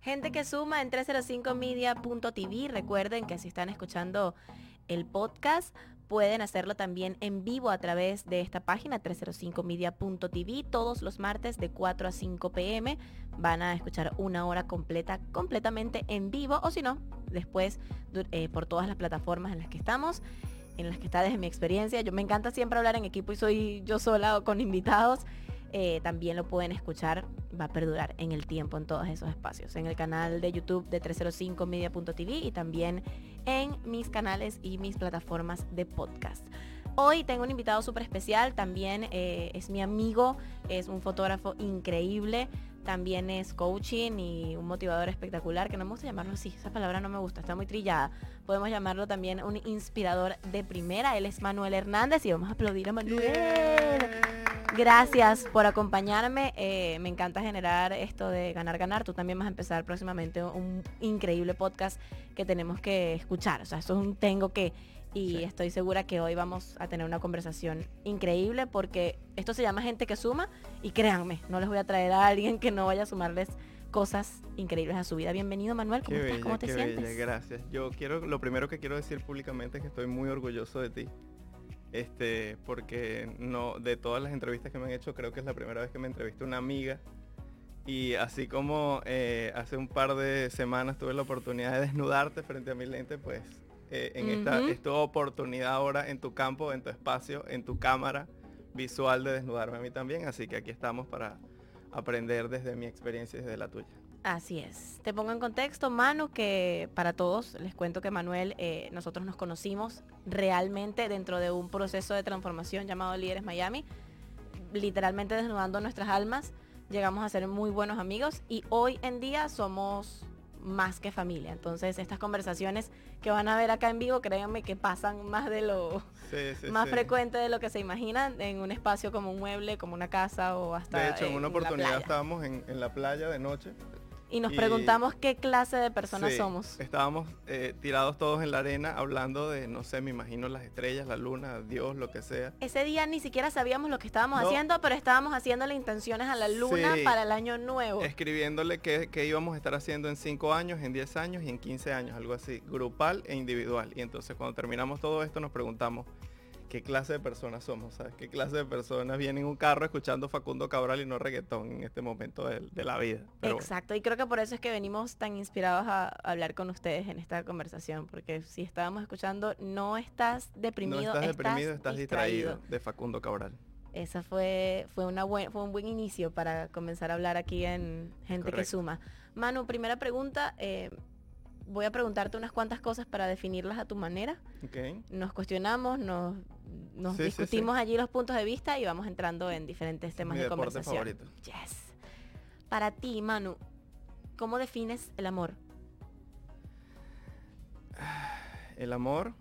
Gente que suma en 305media.tv. Recuerden que si están escuchando el podcast, pueden hacerlo también en vivo a través de esta página 305media.tv todos los martes de 4 a 5 pm. Van a escuchar una hora completa, completamente en vivo o si no, después eh, por todas las plataformas en las que estamos en las que está desde mi experiencia. Yo me encanta siempre hablar en equipo y soy yo sola o con invitados. Eh, también lo pueden escuchar, va a perdurar en el tiempo en todos esos espacios, en el canal de YouTube de 305media.tv y también en mis canales y mis plataformas de podcast. Hoy tengo un invitado súper especial, también eh, es mi amigo, es un fotógrafo increíble, también es coaching y un motivador espectacular, que no me gusta llamarlo así, esa palabra no me gusta, está muy trillada. Podemos llamarlo también un inspirador de primera, él es Manuel Hernández y vamos a aplaudir a Manuel. Gracias por acompañarme, eh, me encanta generar esto de ganar, ganar. Tú también vas a empezar próximamente un increíble podcast que tenemos que escuchar, o sea, eso es un tengo que y estoy segura que hoy vamos a tener una conversación increíble porque esto se llama gente que suma y créanme, no les voy a traer a alguien que no vaya a sumarles cosas increíbles a su vida. Bienvenido Manuel, ¿cómo estás? ¿Cómo te sientes? gracias. Yo quiero, lo primero que quiero decir públicamente es que estoy muy orgulloso de ti. Este, porque no, de todas las entrevistas que me han hecho, creo que es la primera vez que me entrevista una amiga. Y así como eh, hace un par de semanas tuve la oportunidad de desnudarte frente a mi lente, pues eh, en esta, esta oportunidad ahora en tu campo, en tu espacio, en tu cámara visual de desnudarme a mí también. Así que aquí estamos para aprender desde mi experiencia y desde la tuya. Así es. Te pongo en contexto, Manu, que para todos les cuento que Manuel, eh, nosotros nos conocimos realmente dentro de un proceso de transformación llamado Líderes Miami, literalmente desnudando nuestras almas. Llegamos a ser muy buenos amigos y hoy en día somos más que familia. Entonces estas conversaciones que van a ver acá en vivo, créanme que pasan más de lo más frecuente de lo que se imaginan en un espacio como un mueble, como una casa o hasta. De hecho, en una oportunidad estábamos en, en la playa de noche y nos preguntamos qué clase de personas somos. Estábamos eh, tirados todos en la arena hablando de, no sé, me imagino las estrellas, la luna, Dios, lo que sea. Ese día ni siquiera sabíamos lo que estábamos haciendo, pero estábamos haciéndole intenciones a la luna para el año nuevo. Escribiéndole qué, qué, íbamos a estar haciendo en 5 años, en 10 años y en 15 años, algo así, grupal e individual. Y entonces cuando terminamos todo esto nos preguntamos, qué clase de personas somos, ¿sabes? ¿Qué clase de personas vienen en un carro escuchando Facundo Cabral y no reggaetón en este momento de, la vida? Exacto, y creo que por eso es que venimos tan inspirados a, hablar con ustedes en esta conversación, porque si estábamos escuchando, no estás deprimido, no estás, deprimido, estás distraído. de Facundo Cabral. Esa fue, fue, una buen, fue un buen inicio para comenzar a hablar aquí en Gente que Suma. Manu, primera pregunta, eh, voy a preguntarte unas cuantas cosas para definirlas a tu manera. Nos cuestionamos, nos, discutimos allí los puntos de vista y vamos entrando en diferentes temas de conversación. Yes. Para ti, Manu, ¿cómo defines el amor? El amor,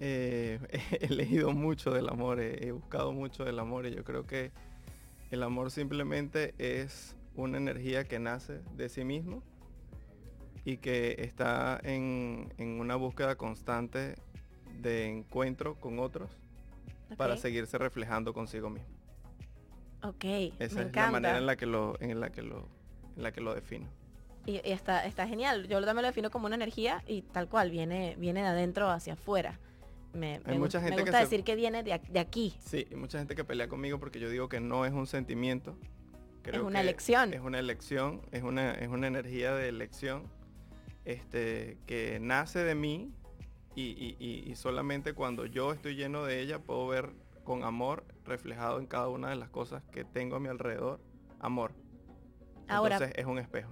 eh, he leído mucho del amor, he buscado mucho del amor y yo creo que el amor simplemente es una energía que nace de sí mismo y que está en, una búsqueda constante de encuentro con otros para seguirse reflejando consigo mismo. Ok. Esa es la manera en la que lo, en la que lo, en la que lo defino. Y, está, está genial. Yo también lo defino como una energía y tal cual, viene, viene de adentro hacia afuera. Me, Hay mucha gente me gusta decir que viene de, aquí. Sí, hay mucha gente que pelea conmigo porque yo digo que no es un sentimiento. es una elección. Es una elección, es una, es una energía de elección este, que nace de mí y, solamente cuando yo estoy lleno de ella puedo ver con amor reflejado en cada una de las cosas que tengo a mi alrededor, amor. Ahora, Entonces es un espejo.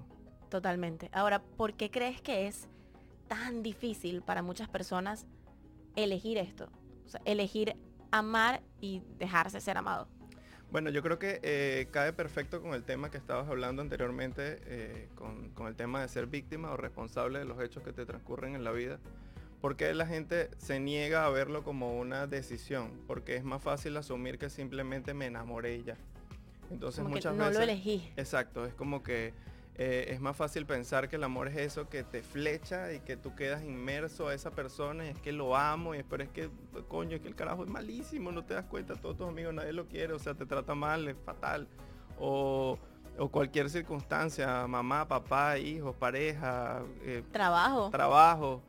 Totalmente. Ahora, ¿por qué crees que es tan difícil para muchas personas elegir esto? O sea, elegir amar y dejarse ser amado. Bueno, yo creo que eh, cae perfecto con el tema que estabas hablando anteriormente, eh, con, el tema de ser víctima o responsable de los hechos que te transcurren en la vida. Porque la gente se niega a verlo como una decisión, porque es más fácil asumir que simplemente me enamoré y ya. Entonces muchas no veces... lo elegí. Exacto, es como que eh, es más fácil pensar que el amor es eso que te flecha y que tú quedas inmerso a esa persona y es que lo amo y pero es que coño es que el carajo es malísimo no te das cuenta todos tus amigos nadie lo quiere o sea te trata mal es fatal o o cualquier circunstancia, mamá, papá, hijos, pareja, eh, trabajo. Trabajo.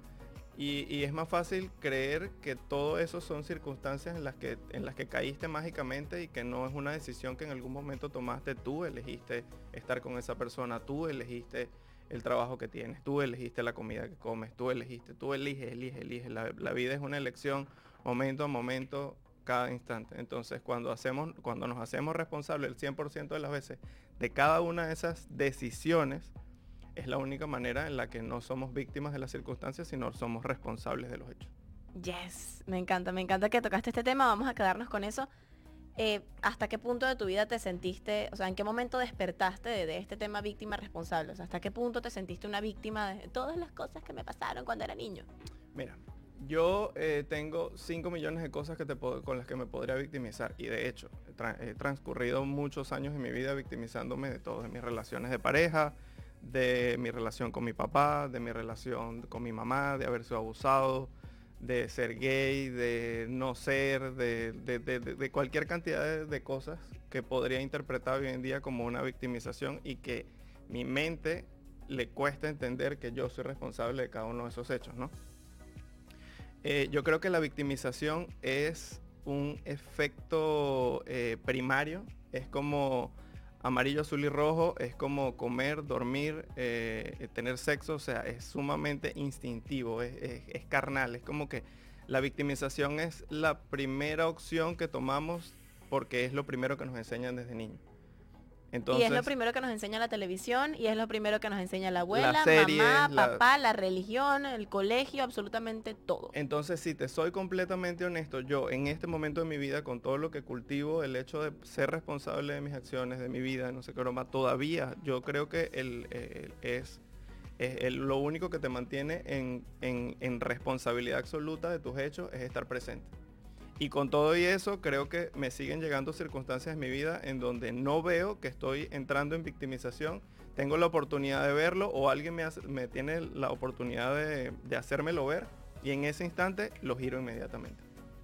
Y, es más fácil creer que todo eso son circunstancias en las, que, en las que caíste mágicamente y que no es una decisión que en algún momento tomaste. Tú elegiste estar con esa persona, tú elegiste el trabajo que tienes, tú elegiste la comida que comes, tú elegiste, tú eliges, eliges, eliges. La, vida es una elección momento a momento, cada instante. Entonces, cuando, hacemos, cuando nos hacemos responsables el 100% de las veces de cada una de esas decisiones, es la única manera en la que no somos víctimas de las circunstancias, sino somos responsables de los hechos. Yes, me encanta, me encanta que tocaste este tema, vamos a quedarnos con eso. Eh, ¿Hasta qué punto de tu vida te sentiste, o sea, en qué momento despertaste de, este tema víctima responsable? O sea, ¿hasta qué punto te sentiste una víctima de todas las cosas que me pasaron cuando era niño? Mira, yo eh, tengo 5 millones de cosas que te con las que me podría victimizar y de hecho he transcurrido muchos años en mi vida victimizándome de todo, de mis relaciones de pareja, de mi relación con mi papá, de mi relación con mi mamá, de haber sido abusado, de ser gay, de no ser, de, cualquier cantidad de, cosas que podría interpretar hoy en día como una victimización y que mi mente le cuesta entender que yo soy responsable de cada uno de esos hechos, ¿no? Eh, yo creo que la victimización es un efecto eh, primario, es como amarillo, azul y rojo es como comer, dormir, eh, tener sexo, o sea, es sumamente instintivo, es, carnal, es como que la victimización es la primera opción que tomamos porque es lo primero que nos enseñan desde niños y es lo primero que nos enseña la televisión y es lo primero que nos enseña la abuela, mamá, papá, la religión, el colegio, absolutamente todo. Entonces, si te soy completamente honesto, yo en este momento de mi vida, con todo lo que cultivo, el hecho de ser responsable de mis acciones, de mi vida, no sé qué broma, todavía yo creo que el, es, lo único que te mantiene en, en responsabilidad absoluta de tus hechos es estar presente. Y con todo y eso, creo que me siguen llegando circunstancias en mi vida en donde no veo que estoy entrando en victimización. Tengo la oportunidad de verlo o alguien me, tiene la oportunidad de, hacérmelo ver y en ese instante lo giro inmediatamente.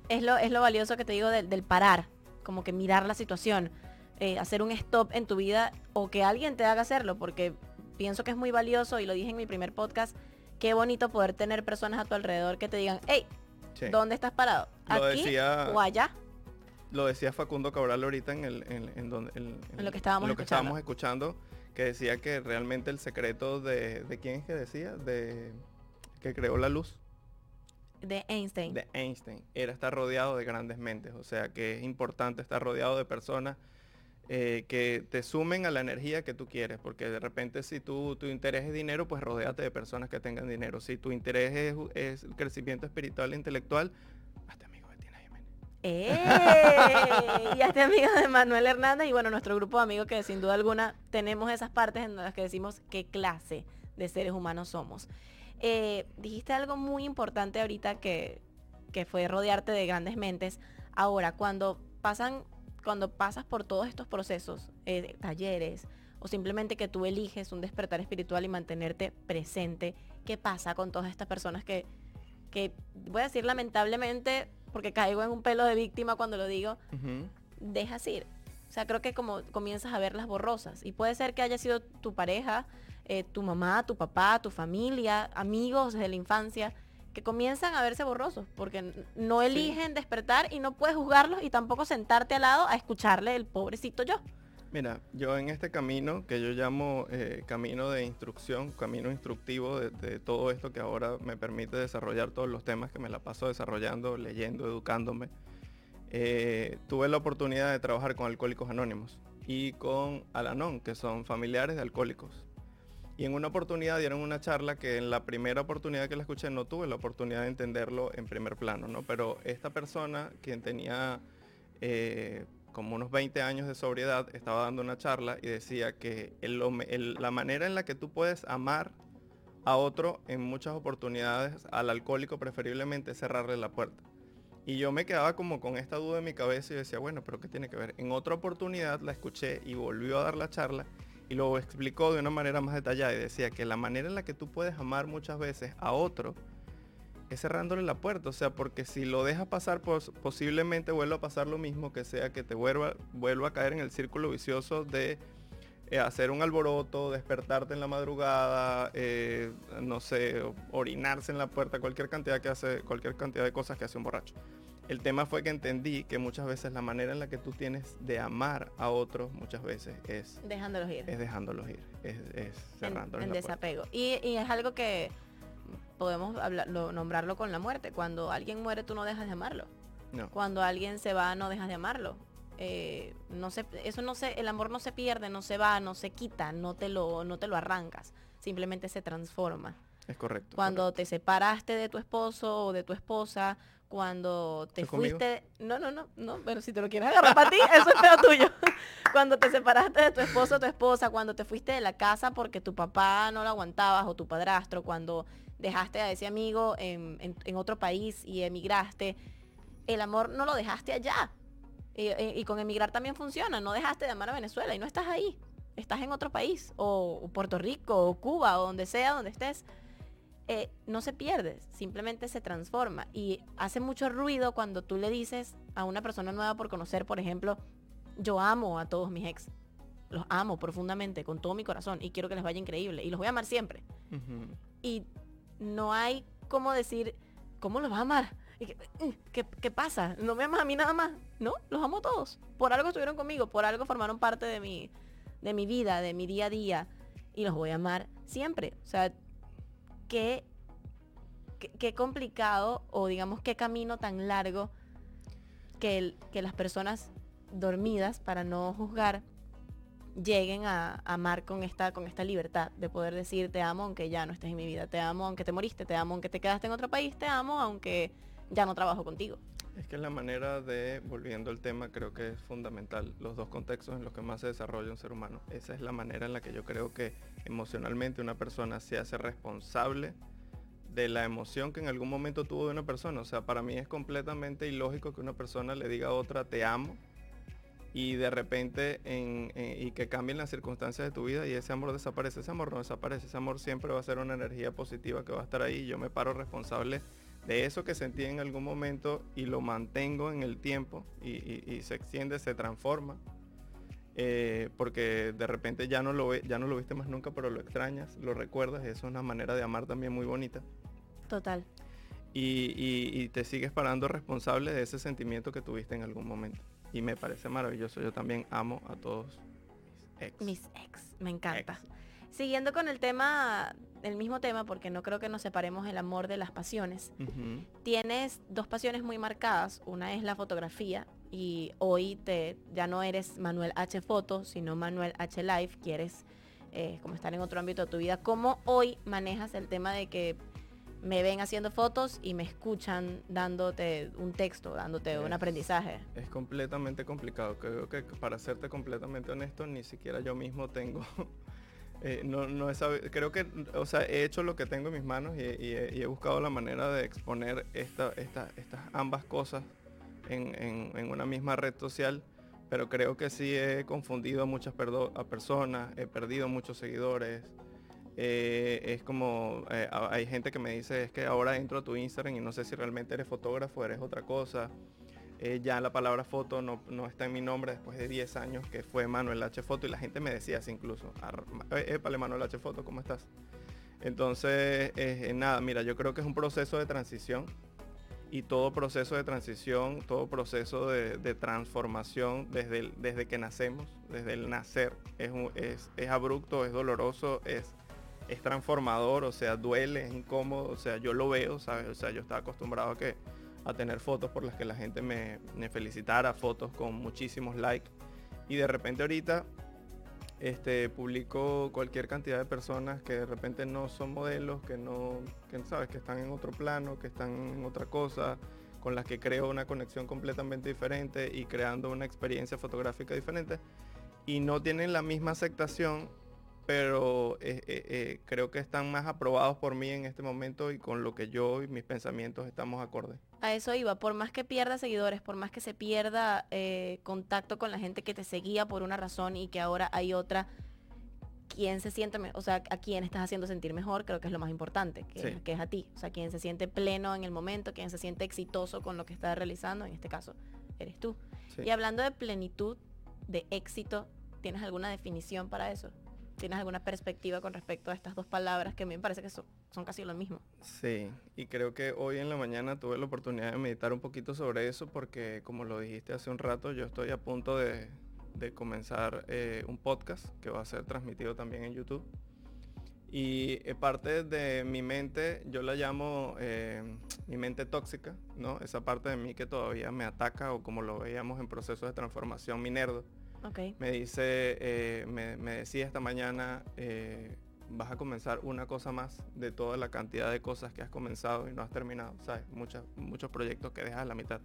Es lo, es lo valioso que te digo del, parar, como que mirar la situación, eh, hacer un stop en tu vida o que alguien te haga hacerlo, porque pienso que es muy valioso y lo dije en mi primer podcast, qué bonito poder tener personas a tu alrededor que te digan, hey, ¿Dónde estás parado? ¿Aquí o allá? Lo decía Facundo Cabral ahorita en, el, en, donde, lo que, estábamos, lo que estábamos escuchando, que decía que realmente el secreto de, de quién es que decía, de que creó la luz. De Einstein. De Einstein. Era estar rodeado de grandes mentes. O sea que es importante estar rodeado de personas eh, que te sumen a la energía que tú quieres, porque de repente si tú, tu interés es dinero, pues rodéate de personas que tengan dinero. Si tu interés es, es el crecimiento espiritual e intelectual, hazte amigo de Tina Jiménez. ¡Eh! y hazte amigo de Manuel Hernández y bueno, nuestro grupo de amigos que sin duda alguna tenemos esas partes en las que decimos qué clase de seres humanos somos. Eh, dijiste algo muy importante ahorita que, que fue rodearte de grandes mentes. Ahora, cuando pasan cuando pasas por todos estos procesos, eh, talleres, o simplemente que tú eliges un despertar espiritual y mantenerte presente, ¿qué pasa con todas estas personas que, que voy a decir lamentablemente, porque caigo en un pelo de víctima cuando lo digo, dejas ir? O sea, creo que como comienzas a ver las borrosas. Y puede ser que haya sido tu pareja, eh, tu mamá, tu papá, tu familia, amigos desde la infancia, que comienzan a verse borrosos, porque no eligen despertar y no puedes juzgarlos y tampoco sentarte al lado a escucharle el pobrecito yo. Mira, yo en este camino que yo llamo eh, camino de instrucción, camino instructivo de, todo esto que ahora me permite desarrollar todos los temas que me la paso desarrollando, leyendo, educándome, eh, tuve la oportunidad de trabajar con Alcohólicos Anónimos y con Alanón, que son familiares de alcohólicos. Y en una oportunidad dieron una charla que en la primera oportunidad que la escuché no tuve la oportunidad de entenderlo en primer plano, ¿no? Pero esta persona, quien tenía eh, como unos 20 años de sobriedad, estaba dando una charla y decía que la manera en la que tú puedes amar a otro en muchas oportunidades, al alcohólico preferiblemente, es cerrarle la puerta. Y yo me quedaba como con esta duda en mi cabeza y decía, bueno, pero ¿qué tiene que ver? En otra oportunidad la escuché y volvió a dar la charla y lo explicó de una manera más detallada y decía que la manera en la que tú puedes amar muchas veces a otro es cerrándole la puerta, o sea, porque si lo dejas pasar, posiblemente vuelva a pasar lo mismo, que sea que te vuelva, vuelva a caer en el círculo vicioso de eh, hacer un alboroto, despertarte en la madrugada, eh, no sé, orinarse en la puerta, cualquier cantidad que hace, cualquier cantidad de cosas que hace un borracho. El tema fue que entendí que muchas veces la manera en la que tú tienes de amar a otros muchas veces es dejándolos ir. Es dejándolos ir, es, es cerrándolos en, desapego. Y, es algo que podemos hablarlo, nombrarlo con la muerte. Cuando alguien muere tú no dejas de amarlo. No. Cuando alguien se va no dejas de amarlo. Eh, no se, eso no se, el amor no se pierde, no se va, no se quita, no te lo, no te lo arrancas, simplemente se transforma. Es correcto. Cuando te separaste de tu esposo o de tu esposa cuando te fuiste, no, no, no, no, pero si te lo quieres agarrar para ti, eso es peor tuyo. cuando te separaste de tu esposo o tu esposa, cuando te fuiste de la casa porque tu papá no lo aguantabas o tu padrastro, cuando dejaste a ese amigo en, otro país y emigraste, el amor no lo dejaste allá. Y, con emigrar también funciona, no dejaste de amar a Venezuela y no estás ahí, estás en otro país, o Puerto Rico, o Cuba, o donde sea, donde estés eh, no se pierde, simplemente se transforma. Y hace mucho ruido cuando tú le dices a una persona nueva por conocer, por ejemplo, yo amo a todos mis ex. Los amo profundamente, con todo mi corazón, y quiero que les vaya increíble. Y los voy a amar siempre. Y no hay como decir, ¿cómo los vas a amar? Mm, ¿Qué, ¿Qué, pasa? ¿No me amas a mí nada más? No, los amo a todos. Por algo estuvieron conmigo, por algo formaron parte de mi, de mi vida, de mi día a día. Y los voy a amar siempre. O sea, qué, qué, complicado o digamos qué camino tan largo que, que las personas dormidas, para no juzgar, lleguen a, amar con esta, con esta libertad de poder decir te amo aunque ya no estés en mi vida, te amo aunque te moriste, te amo aunque te quedaste en otro país, te amo aunque ya no trabajo contigo. Es que la manera de, volviendo al tema, creo que es fundamental, los dos contextos en los que más se desarrolla un ser humano. Esa es la manera en la que yo creo que emocionalmente una persona se hace responsable de la emoción que en algún momento tuvo de una persona. O sea, para mí es completamente ilógico que una persona le diga a otra te amo y de repente en, y que cambien las circunstancias de tu vida y ese amor desaparece. Ese amor no desaparece, ese amor siempre va a ser una energía positiva que va a estar ahí. Yo me paro responsable de eso que sentí en algún momento y lo mantengo en el tiempo y, se extiende, se transforma. Eh, porque de repente ya no, lo ya no lo viste más nunca, pero lo extrañas, lo recuerdas, y eso es una manera de amar también muy bonita. Total. Y, te sigues parando responsable de ese sentimiento que tuviste en algún momento. Y me parece maravilloso, yo también amo a todos mis ex. Mis ex, me encanta. Siguiendo con el tema, el mismo tema, porque no creo que nos separemos el amor de las pasiones. Tienes dos pasiones muy marcadas. Una es la fotografía y hoy te, ya no eres Manuel H Foto, sino Manuel H Life. Quieres eh, como estar en otro ámbito de tu vida. ¿Cómo hoy manejas el tema de que me ven haciendo fotos y me escuchan dándote un texto, dándote un aprendizaje. Es completamente complicado. Creo que para serte completamente honesto, ni siquiera yo mismo tengo Eh, no, no creo que, o sea, he hecho lo que tengo en mis manos y, he, buscado la manera de exponer esta, estas ambas cosas en, una misma red social, pero creo que sí he confundido a muchas a personas, he perdido muchos seguidores. Eh, es como, eh, hay gente que me dice, es que ahora entro a tu Instagram y no sé si realmente eres fotógrafo, eres otra cosa. Eh, ya la palabra foto no, está en mi nombre después de 10 años que fue Manuel H Foto y la gente me decía así incluso, épale Manuel H Foto, ¿cómo estás? Entonces, eh, nada, mira, yo creo que es un proceso de transición y todo proceso de transición, todo proceso de, transformación desde, desde que nacemos, desde el nacer, es, es, es abrupto, es doloroso, es, es transformador, o sea, duele, es incómodo, o sea, yo lo veo, ¿sabes? O sea, yo estaba acostumbrado a que a tener fotos por las que la gente me, felicitara, fotos con muchísimos likes. Y de repente ahorita este, publico cualquier cantidad de personas que de repente no son modelos, que no, que sabes, que están en otro plano, que están en otra cosa, con las que creo una conexión completamente diferente y creando una experiencia fotográfica diferente. Y no tienen la misma aceptación pero eh, eh, eh, creo que están más aprobados por mí en este momento y con lo que yo y mis pensamientos estamos acordes. A eso iba, por más que pierda seguidores, por más que se pierda contacto con la gente que te seguía por una razón y que ahora hay otra, ¿quién se siente, o sea, a quién estás haciendo sentir mejor? Creo que es lo más importante, que, es a ti. O sea, quien se siente pleno en el momento, quien se siente exitoso con lo que está realizando, en este caso, eres tú. Y hablando de plenitud, de éxito, ¿Tienes alguna definición para eso? ¿Tienes alguna perspectiva con respecto a estas dos palabras que a mí me parece que son, casi lo mismo? Sí, y creo que hoy en la mañana tuve la oportunidad de meditar un poquito sobre eso porque como lo dijiste hace un rato, yo estoy a punto de, de comenzar eh, un podcast que va a ser transmitido también en YouTube. Y eh, parte de mi mente, yo la llamo eh, mi mente tóxica, ¿no? Esa parte de mí que todavía me ataca o como lo veíamos en procesos de transformación, mi nerdo. Me dice, me, me, decía esta mañana, vas a comenzar una cosa más de toda la cantidad de cosas que has comenzado y no has terminado, ¿sabes? Muchos, muchos proyectos que dejas a la mitad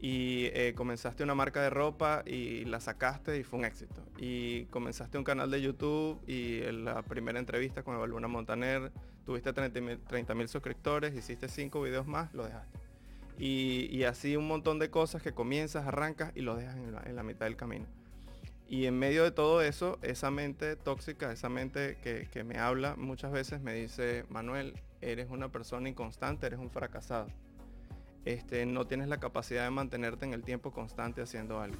y eh, comenzaste una marca de ropa y la sacaste y fue un éxito. Y comenzaste un canal de YouTube y en la primera entrevista con Evaluna Montaner tuviste 30 mil suscriptores, hiciste 5 videos más, lo dejaste. Y, así un montón de cosas que comienzas, arrancas y lo dejas en la, mitad del camino. Y en medio de todo eso, esa mente tóxica, esa mente que, que me habla muchas veces me dice, Manuel, eres una persona inconstante, eres un fracasado este, no tienes la capacidad de mantenerte en el tiempo constante haciendo algo.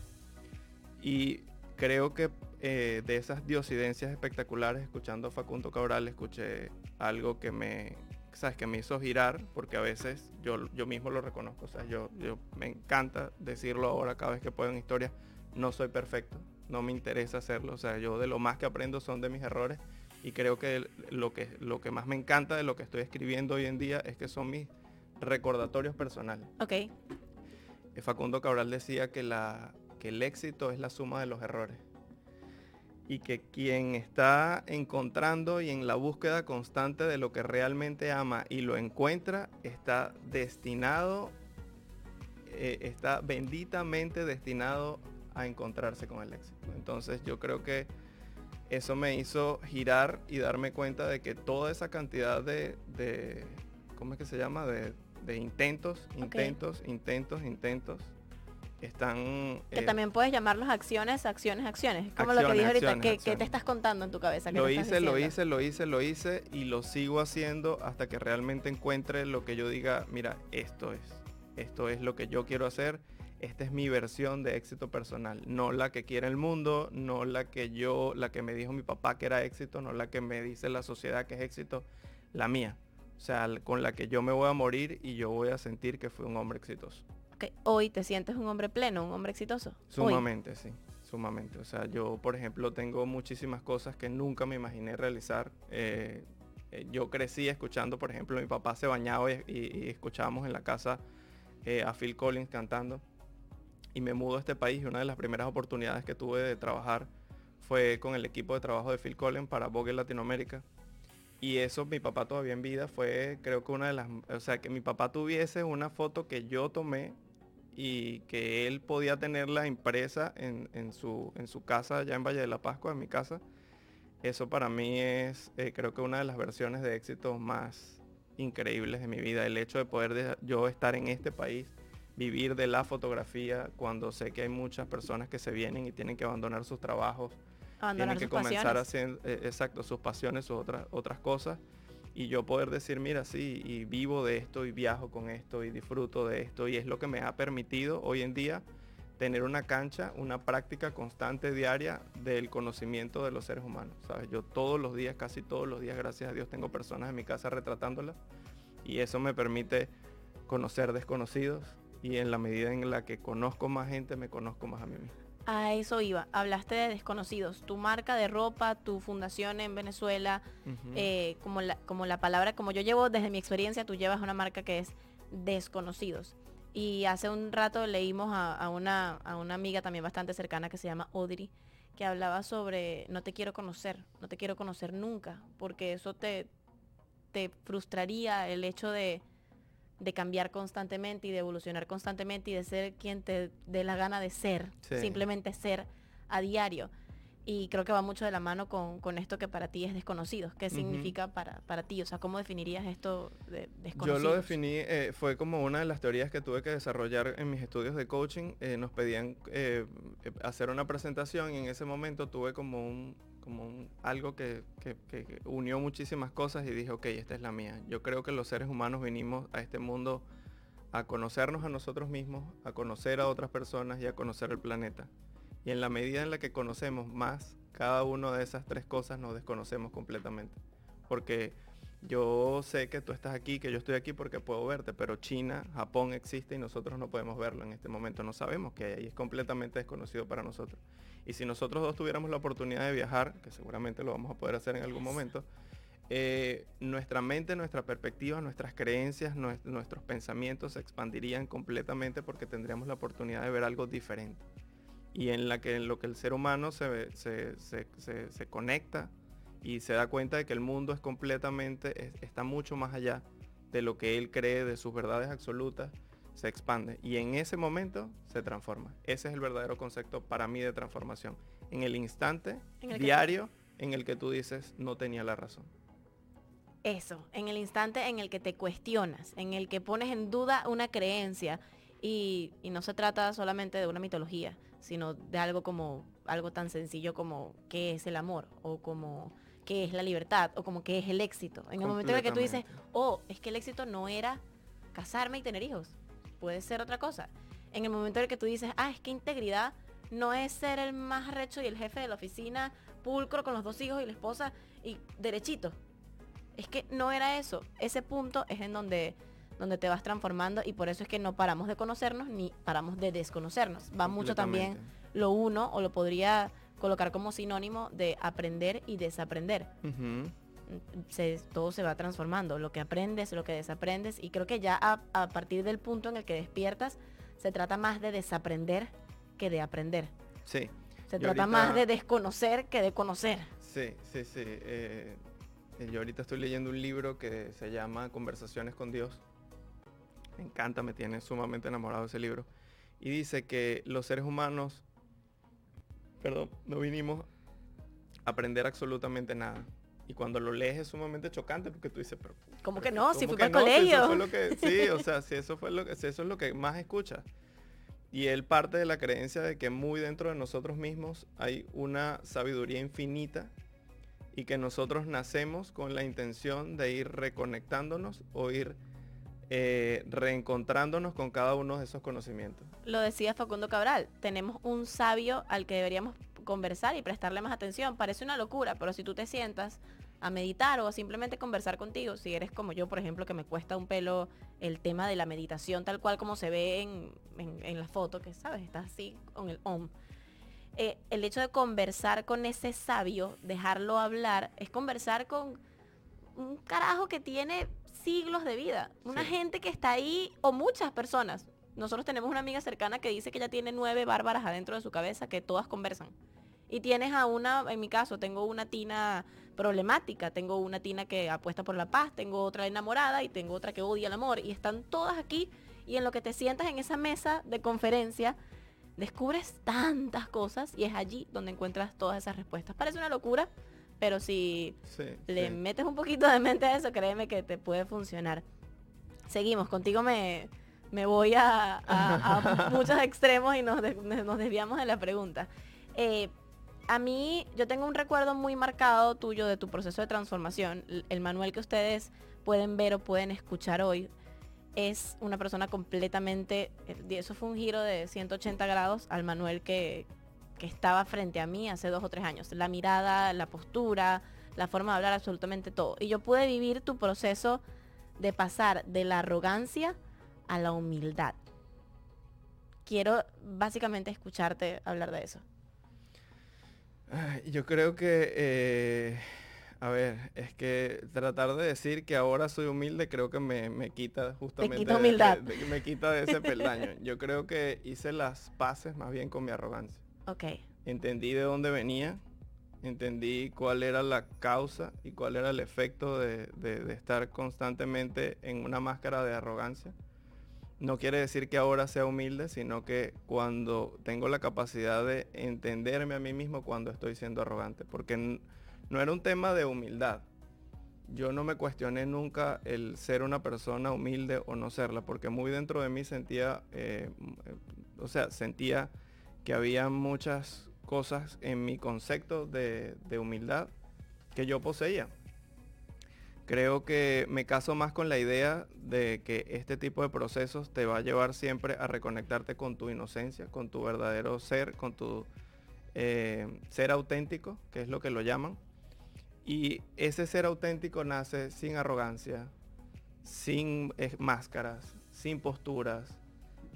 Y creo que eh, de esas diosidencias espectaculares, escuchando a Facundo Cabral, escuché algo que me, sabes, que me hizo girar, porque a veces yo, yo mismo lo reconozco, o sea, yo, yo me encanta decirlo ahora cada vez que puedo en historia, no soy perfecto, no me interesa hacerlo, o sea, yo de lo más que aprendo son de mis errores y creo que lo que, lo que más me encanta de lo que estoy escribiendo hoy en día es que son mis recordatorios personales. Ok. Eh, Facundo Cabral decía que, la, que el éxito es la suma de los errores. Y que quien está encontrando y en la búsqueda constante de lo que realmente ama y lo encuentra, está destinado, eh, está benditamente destinado a encontrarse con el éxito. Entonces yo creo que eso me hizo girar y darme cuenta de que toda esa cantidad de, de ¿cómo es que se llama? De, de intentos, intentos, intentos, intentos. Están... Que eh, también puedes llamarlos acciones, acciones, acciones. Como lo que dije ahorita, ¿qué, te estás contando en tu cabeza? Lo hice, lo hice, lo hice, lo hice y lo sigo haciendo hasta que realmente encuentre lo que yo diga, mira, esto es, esto es lo que yo quiero hacer. Esta es mi versión de éxito personal, no la que quiere el mundo, no la que yo, la que me dijo mi papá que era éxito, no la que me dice la sociedad que es éxito, la mía. O sea, con la que yo me voy a morir y yo voy a sentir que fui un hombre exitoso. Okay. Hoy te sientes un hombre pleno, un hombre exitoso. Sumamente, sí, sumamente. O sea, yo, por ejemplo, tengo muchísimas cosas que nunca me imaginé realizar. Eh, eh, yo crecí escuchando, por ejemplo, mi papá se bañaba y, escuchábamos en la casa eh, a Phil Collins cantando. Y me mudo a este país y una de las primeras oportunidades que tuve de trabajar fue con el equipo de trabajo de Phil Collins para Vogue Latinoamérica y eso mi papá todavía en vida fue, creo que una de las, o sea, que mi papá tuviese una foto que yo tomé y que él podía tenerla impresa en, su, en su casa allá en Valle de la Pascua, en mi casa. Eso para mí es, eh, creo que una de las versiones de éxito más increíbles de mi vida. El hecho de poder yo estar en este país, vivir de la fotografía cuando sé que hay muchas personas que se vienen y tienen que abandonar sus trabajos tienen que comenzar a hacer, eh, exacto, sus pasiones, sus otras, otras cosas. Y yo poder decir, mira, sí, y vivo de esto, y viajo con esto, y disfruto de esto, y es lo que me ha permitido hoy en día tener una cancha, una práctica constante diaria del conocimiento de los seres humanos. ¿sabes? Yo todos los días, casi todos los días, gracias a Dios, tengo personas en mi casa retratándolas y eso me permite conocer desconocidos y en la medida en la que conozco más gente, me conozco más a mí mismo. A eso iba. Hablaste de desconocidos. Tu marca de ropa, tu fundación en Venezuela, eh, como, la, como la palabra, como yo llevo desde mi experiencia, tú llevas una marca que es desconocidos. Y hace un rato leímos a, una, a una amiga también bastante cercana que se llama Audrey, que hablaba sobre no te quiero conocer, no te quiero conocer nunca, porque eso te, te frustraría el hecho de, de cambiar constantemente y de evolucionar constantemente y de ser quien te dé la gana de ser, simplemente ser a diario. Y creo que va mucho de la mano con, esto que para ti es desconocido. ¿Qué significa para, para ti? O sea, ¿cómo definirías esto de desconocido? Yo lo definí, eh, fue como una de las teorías que tuve que desarrollar en mis estudios de coaching. Eh, nos pedían eh, hacer una presentación y en ese momento tuve como un, como algo que, unió muchísimas cosas y dije, ok, esta es la mía. Yo creo que los seres humanos vinimos a este mundo a conocernos a nosotros mismos, a conocer a otras personas y a conocer el planeta. Y en la medida en la que conocemos más cada una de esas tres cosas, nos desconocemos completamente. Porque yo sé que tú estás aquí, que yo estoy aquí porque puedo verte, pero China, Japón existe y nosotros no podemos verlo en este momento. No sabemos que hay, es completamente desconocido para nosotros. Y si nosotros dos tuviéramos la oportunidad de viajar, que seguramente lo vamos a poder hacer en algún momento, eh, nuestra mente, nuestra perspectiva, nuestras creencias, nuestros pensamientos se expandirían completamente porque tendríamos la oportunidad de ver algo diferente. Y en la que en lo que el ser humano se, se, conecta y se da cuenta de que el mundo es completamente, está mucho más allá de lo que él cree, de sus verdades absolutas, se expande. Y en ese momento se transforma. Ese es el verdadero concepto para mí de transformación. En el instante diario en el que tú dices, no tenía la razón. Eso, en el instante en el que te cuestionas, en el que pones en duda una creencia y, no se trata solamente de una mitología, sino de algo como algo tan sencillo como qué es el amor o como qué es la libertad o como qué es el éxito. En el momento en el que tú dices, oh, es que el éxito no era casarme y tener hijos, puede ser otra cosa. En el momento en el que tú dices, ah, es que integridad no es ser el más recho y el jefe de la oficina, pulcro con los dos hijos y la esposa y derechito. Es que no era eso. Ese punto es en donde, donde te vas transformando y por eso es que no paramos de conocernos ni paramos de desconocernos. Va mucho también lo uno o lo podría colocar como sinónimo de aprender y desaprender. todo se va transformando, lo que aprendes, lo que desaprendes y creo que ya a, partir del punto en el que despiertas se trata más de desaprender que de aprender. Sí. Se trata más de desconocer que de conocer. Sí, sí, sí. Eh, eh, yo ahorita estoy leyendo un libro que se llama Conversaciones con Dios. Me encanta, me tiene sumamente enamorado ese libro. Y dice que los seres humanos, perdón, no vinimos a aprender absolutamente nada. Y cuando lo lees es sumamente chocante porque tú dices, pero... ¿Cómo que no? Si fui para el colegio. sí, o sea, si eso, fue lo que, si eso es lo que más escuchas. Y él parte de la creencia de que muy dentro de nosotros mismos hay una sabiduría infinita y que nosotros nacemos con la intención de ir reconectándonos o ir eh, reencontrándonos con cada uno de esos conocimientos. Lo decía Facundo Cabral, tenemos un sabio al que deberíamos conversar y prestarle más atención. Parece una locura, pero si tú te sientas a meditar o a simplemente conversar contigo, si eres como yo, por ejemplo, que me cuesta un pelo el tema de la meditación tal cual como se ve en, la foto, que sabes, estás así con el OM eh, el hecho de conversar con ese sabio, dejarlo hablar, es conversar con un carajo que tiene siglos de vida. Una gente que está ahí, o muchas personas. Nosotros tenemos una amiga cercana que dice que ya tiene nueve bárbaras adentro de su cabeza que todas conversan. Y tienes a una, en mi caso, tengo una tina problemática, tengo una tina que apuesta por la paz, tengo otra enamorada y tengo otra que odia el amor. Y están todas aquí y en lo que te sientas en esa mesa de conferencia, descubres tantas cosas y es allí donde encuentras todas esas respuestas. Parece una locura, pero si le metes un poquito de mente a eso, créeme que te puede funcionar. Seguimos, contigo me, me voy a, muchos extremos y nos, desviamos de la pregunta. Eh, a mí, yo tengo un recuerdo muy marcado tuyo de tu proceso de transformación. El manual que ustedes pueden ver o pueden escuchar hoy es una persona completamente, eh, eso fue un giro de 180 grados al Manuel que, estaba frente a mí hace dos o tres años. La mirada, la postura, la forma de hablar, absolutamente todo. Y yo pude vivir tu proceso de pasar de la arrogancia a la humildad. Quiero básicamente escucharte hablar de eso. Yo creo que eh, a ver, es que tratar de decir que ahora soy humilde creo que me, quita justamente... quita humildad. me quita de ese peldaño. Yo creo que hice las paces más bien con mi arrogancia. Ok. Entendí de dónde venía, entendí cuál era la causa y cuál era el efecto de, estar constantemente en una máscara de arrogancia. No quiere decir que ahora sea humilde, sino que cuando tengo la capacidad de entenderme a mí mismo cuando estoy siendo arrogante. Porque no era un tema de humildad. Yo no me cuestioné nunca el ser una persona humilde o no serla, porque muy dentro de mí sentía, eh, o sea, sentía que había muchas cosas en mi concepto de, humildad que yo poseía. Creo que me caso más con la idea de que este tipo de procesos te va a llevar siempre a reconectarte con tu inocencia, con tu verdadero ser, con tu eh, ser auténtico, que es lo que lo llaman. Y ese ser auténtico nace sin arrogancia, sin eh, máscaras, sin posturas.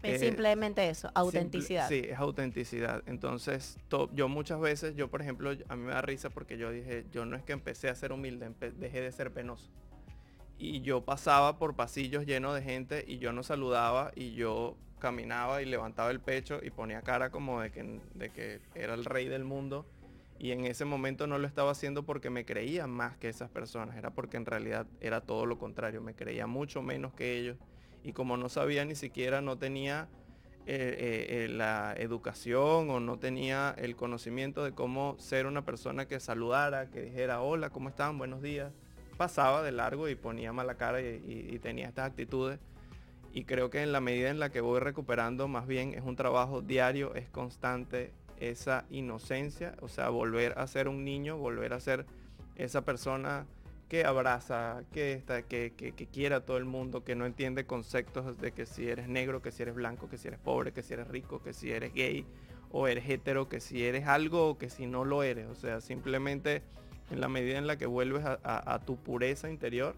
Es simplemente eso, autenticidad. sí, es autenticidad. Entonces, yo muchas veces, yo por ejemplo, a mí me da risa porque yo dije, yo no es que empecé a ser humilde, dejé de ser penoso y yo pasaba por pasillos llenos de gente y yo no saludaba y yo caminaba y levantaba el pecho y ponía cara como de que, de que era el rey del mundo y en ese momento no lo estaba haciendo porque me creía más que esas personas, era porque en realidad era todo lo contrario, me creía mucho menos que ellos y como no sabía ni siquiera, no tenía eh, eh, eh, la educación o no tenía el conocimiento de cómo ser una persona que saludara, que dijera hola, ¿cómo están? Buenos días pasaba de largo y ponía mala cara y, tenía estas actitudes. Y creo que en la medida en la que voy recuperando, más bien es un trabajo diario, es constante esa inocencia, o sea, volver a ser un niño, volver a ser esa persona que abraza, que, está, que, que, quiere todo el mundo, que no entiende conceptos de que si eres negro, que si eres blanco, que si eres pobre, que si eres rico, que si eres gay o eres hetero, que si eres algo o que si no lo eres. O sea, simplemente en la medida en la que vuelves a, tu pureza interior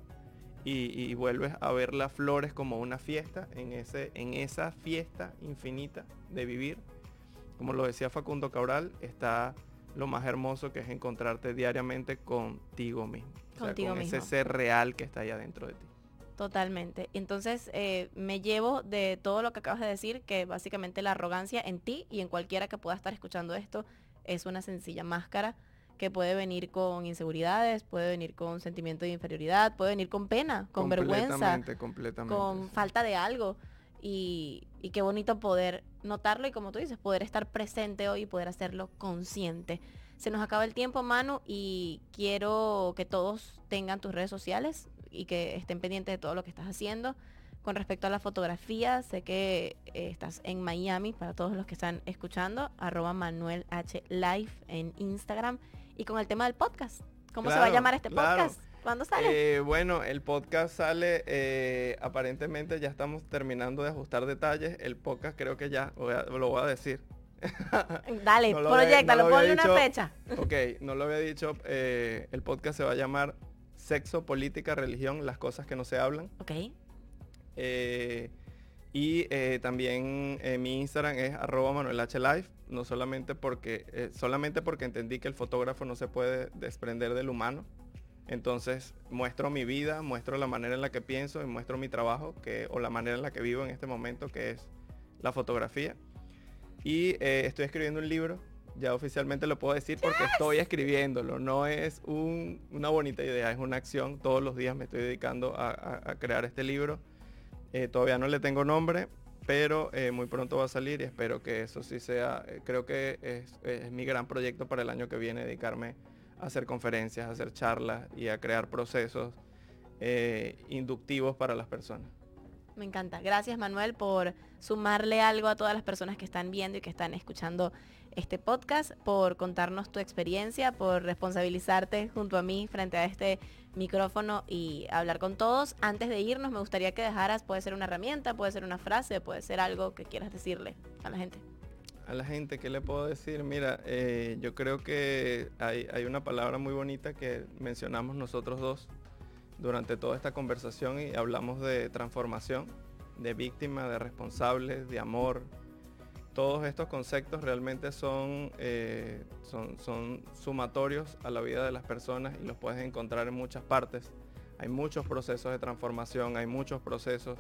y, vuelves a ver las flores como una fiesta, en, ese, en esa fiesta infinita de vivir, como lo decía Facundo Cabral, está lo más hermoso que es encontrarte diariamente contigo mismo. Contigo Ese ser real que está ahí adentro de ti. Totalmente. Entonces eh, me llevo de todo lo que acabas de decir, que básicamente la arrogancia en ti y en cualquiera que pueda estar escuchando esto es una sencilla máscara que puede venir con inseguridades, puede venir con sentimiento de inferioridad, puede venir con pena, con vergüenza, con falta de algo. Y, y, qué bonito poder notarlo y como tú dices, poder estar presente hoy y poder hacerlo consciente. Se nos acaba el tiempo, Manu, y quiero que todos tengan tus redes sociales y que estén pendientes de todo lo que estás haciendo. Con respecto a la fotografía, sé que eh, estás en Miami, para todos los que están escuchando, arroba Manuel H Live en Instagram y con el tema del podcast. ¿Cómo se va a llamar este podcast? ¿Cuándo sale? Eh, bueno, el podcast sale, eh, aparentemente ya estamos terminando de ajustar detalles. El podcast creo que ya, lo voy a decir. Dale, no proyectalo, ponle una fecha. Ok, no lo había dicho. Eh, el podcast se va a llamar Sexo, Política, Religión, las cosas que no se hablan. Ok. y también mi Instagram es arroba Manuel H Live no solamente porque, eh, solamente porque entendí que el fotógrafo no se puede desprender del humano. Entonces muestro mi vida, muestro la manera en la que pienso y muestro mi trabajo que, o la manera en la que vivo en este momento, que es la fotografía. Y eh, estoy escribiendo un libro, ya oficialmente lo puedo decir porque estoy escribiéndolo. No es una bonita idea, es una acción. Todos los días me estoy dedicando a, crear este libro. Eh, todavía no le tengo nombre, pero eh, muy pronto va a salir y espero que eso sí sea, creo que es, mi gran proyecto para el año que viene, dedicarme hacer conferencias, hacer charlas y a crear procesos eh, inductivos para las personas. Me encanta. Gracias Manuel por sumarle algo a todas las personas que están viendo y que están escuchando este podcast, por contarnos tu experiencia, por responsabilizarte junto a mí frente a este micrófono y hablar con todos. Antes de irnos, me gustaría que dejaras, puede ser una herramienta, puede ser una frase, puede ser algo que quieras decirle a la gente. A la gente, ¿qué le puedo decir? Mira, eh, yo creo que hay, hay una palabra muy bonita que mencionamos nosotros dos durante toda esta conversación y hablamos de transformación, de víctima, de responsable, de amor, todos estos conceptos realmente son, eh, son, son, sumatorios a la vida de las personas y los puedes encontrar en muchas partes. Hay muchos procesos de transformación, hay muchos procesos.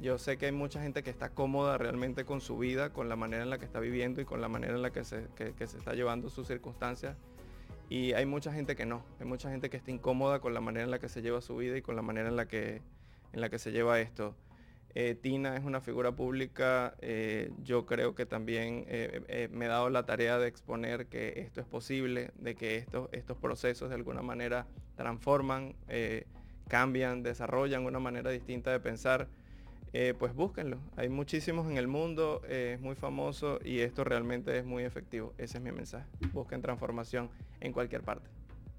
Yo sé que hay mucha gente que está cómoda realmente con su vida, con la manera en la que está viviendo y con la manera en la que se, que se está llevando sus circunstancias. Y hay mucha gente que no. Hay mucha gente que está incómoda con la manera en la que se lleva su vida y con la manera en la que, en la que se lleva esto. Eh, Tina es una figura pública, eh, yo creo que también eh, me he dado la tarea de exponer que esto es posible, de que estos, estos procesos de alguna manera transforman, cambian, desarrollan una manera distinta de pensar. Pues búsquenlo, hay muchísimos en el mundo, es muy famoso y esto realmente es muy efectivo. Ese es mi mensaje. Busquen transformación en cualquier parte.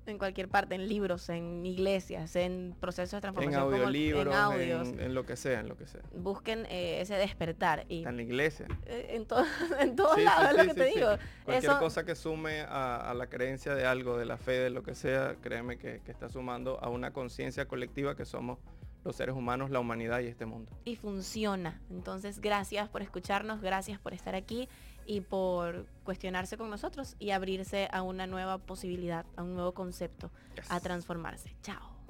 En cualquier parte, en libros, en iglesias, en procesos de En transformación. el- audiolibros, en audios. en, en lo que sea, en lo que sea. Busquen eh, ese despertar. Y Está en la iglesia. eh, en, to- en todos Sí, sí, lados es lo sí, que sí, te sí. digo. Cualquier Eso- cosa que sume a, a la creencia de algo, de la fe, de lo que sea, créeme que, que está sumando a una conciencia colectiva que somos los seres humanos, la humanidad y este mundo. y funciona. Entonces, gracias por escucharnos, gracias por estar aquí y por cuestionarse con nosotros y abrirse a una nueva posibilidad, a un nuevo concepto, a transformarse. Chao.